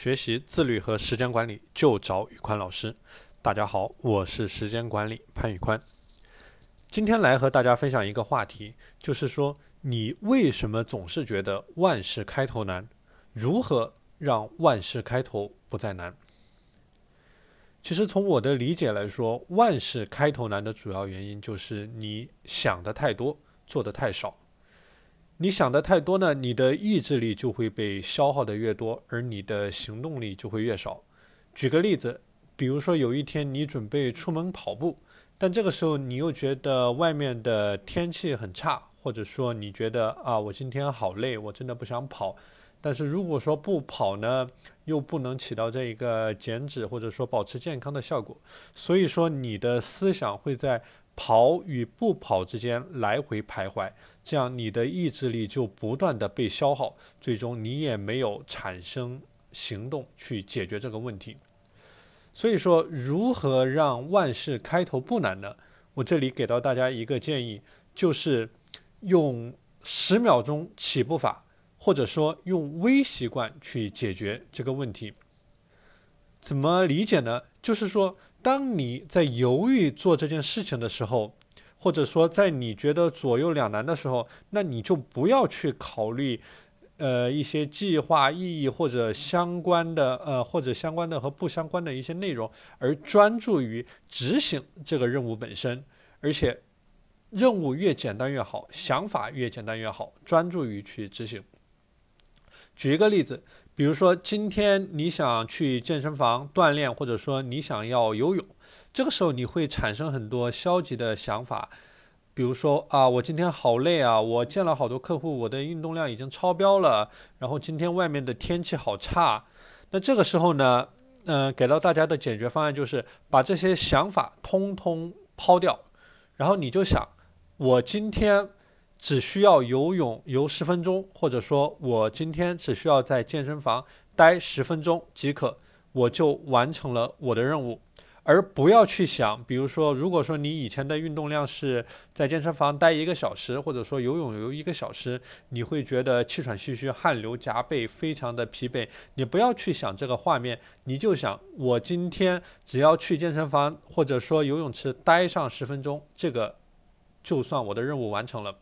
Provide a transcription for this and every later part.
学习自律和时间管理就找宇宽老师。大家好，我是时间管理潘宇宽。今天来和大家分享一个话题，就是说你为什么总是觉得万事开头难？如何让万事开头不再难？其实从我的理解来说，万事开头难的主要原因就是你想的太多，做的太少。你想的太多呢，你的意志力就会被消耗的越多，而你的行动力就会越少。举个例子，比如说有一天你准备出门跑步，但这个时候你又觉得外面的天气很差，或者说你觉得啊，我今天好累，我真的不想跑。但是如果说不跑呢，又不能起到这一个减脂或者说保持健康的效果，所以说你的思想会在。跑与不跑之间来回徘徊，这样你的意志力就不断的被消耗，最终你也没有产生行动去解决这个问题。所以说，如何让万事开头不难呢？我这里给到大家一个建议，就是用十秒钟起步法，或者说用微习惯去解决这个问题。怎么理解呢？就是说。当你在犹豫做这件事情的时候，或者说在你觉得左右两难的时候，那你就不要去考虑，呃，一些计划意义或者相关的，呃，或者相关的和不相关的一些内容，而专注于执行这个任务本身。而且，任务越简单越好，想法越简单越好，专注于去执行。举一个例子。比如说，今天你想去健身房锻炼，或者说你想要游泳，这个时候你会产生很多消极的想法。比如说啊，我今天好累啊，我见了好多客户，我的运动量已经超标了。然后今天外面的天气好差，那这个时候呢，嗯，给到大家的解决方案就是把这些想法通通抛掉，然后你就想，我今天。只需要游泳游十分钟，或者说我今天只需要在健身房待十分钟即可，我就完成了我的任务，而不要去想，比如说，如果说你以前的运动量是在健身房待一个小时，或者说游泳游一个小时，你会觉得气喘吁吁、汗流浃背，非常的疲惫。你不要去想这个画面，你就想我今天只要去健身房或者说游泳池待上十分钟，这个就算我的任务完成了。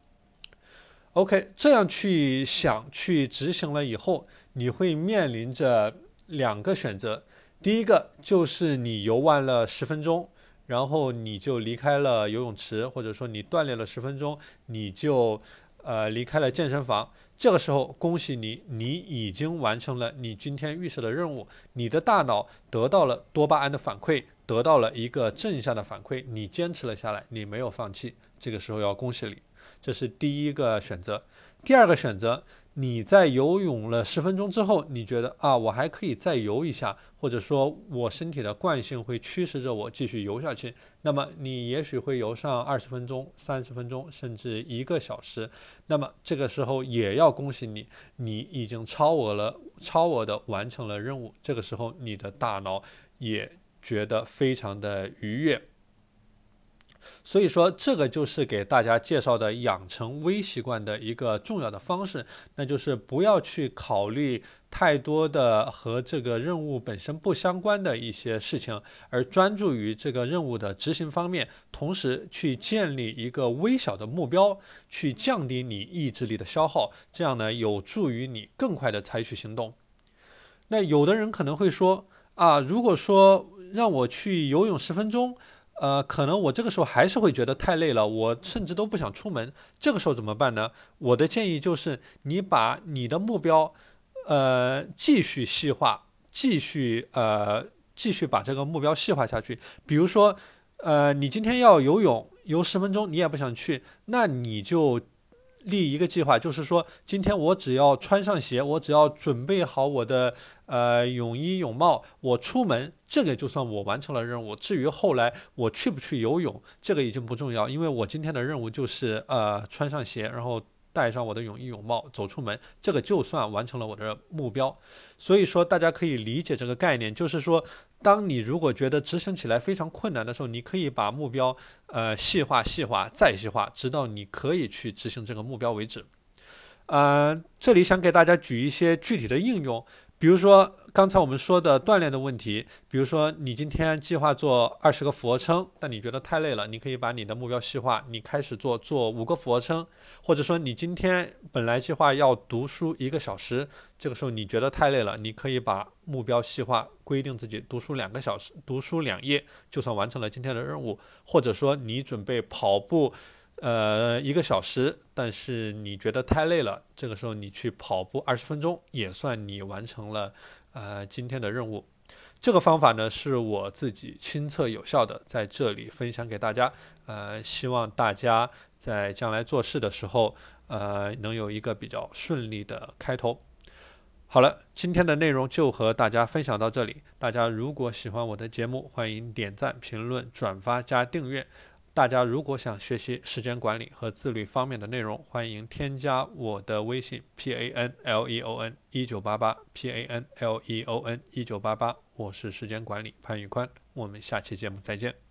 OK，这样去想、去执行了以后，你会面临着两个选择。第一个就是你游完了十分钟，然后你就离开了游泳池，或者说你锻炼了十分钟，你就呃离开了健身房。这个时候，恭喜你，你已经完成了你今天预设的任务，你的大脑得到了多巴胺的反馈，得到了一个正向的反馈，你坚持了下来，你没有放弃。这个时候要恭喜你。这是第一个选择，第二个选择，你在游泳了十分钟之后，你觉得啊，我还可以再游一下，或者说我身体的惯性会驱使着我继续游下去，那么你也许会游上二十分钟、三十分钟，甚至一个小时，那么这个时候也要恭喜你，你已经超额了，超额的完成了任务，这个时候你的大脑也觉得非常的愉悦。所以说，这个就是给大家介绍的养成微习惯的一个重要的方式，那就是不要去考虑太多的和这个任务本身不相关的一些事情，而专注于这个任务的执行方面，同时去建立一个微小的目标，去降低你意志力的消耗，这样呢，有助于你更快的采取行动。那有的人可能会说啊，如果说让我去游泳十分钟。呃，可能我这个时候还是会觉得太累了，我甚至都不想出门。这个时候怎么办呢？我的建议就是，你把你的目标，呃，继续细化，继续呃，继续把这个目标细化下去。比如说，呃，你今天要游泳，游十分钟，你也不想去，那你就。立一个计划，就是说，今天我只要穿上鞋，我只要准备好我的呃泳衣泳帽，我出门，这个就算我完成了任务。至于后来我去不去游泳，这个已经不重要，因为我今天的任务就是呃穿上鞋，然后。戴上我的泳衣泳帽走出门，这个就算完成了我的目标。所以说，大家可以理解这个概念，就是说，当你如果觉得执行起来非常困难的时候，你可以把目标呃细化、细化再细化，直到你可以去执行这个目标为止。呃，这里想给大家举一些具体的应用，比如说刚才我们说的锻炼的问题，比如说你今天计划做二十个俯卧撑，但你觉得太累了，你可以把你的目标细化，你开始做做五个俯卧撑，或者说你今天本来计划要读书一个小时，这个时候你觉得太累了，你可以把目标细化，规定自己读书两个小时，读书两页就算完成了今天的任务，或者说你准备跑步。呃，一个小时，但是你觉得太累了，这个时候你去跑步二十分钟，也算你完成了呃今天的任务。这个方法呢是我自己亲测有效的，在这里分享给大家。呃，希望大家在将来做事的时候，呃，能有一个比较顺利的开头。好了，今天的内容就和大家分享到这里。大家如果喜欢我的节目，欢迎点赞、评论、转发加订阅。大家如果想学习时间管理和自律方面的内容，欢迎添加我的微信 p a n l e o n 一九八八 p a n l e o n 一九八八，我是时间管理潘宇宽，我们下期节目再见。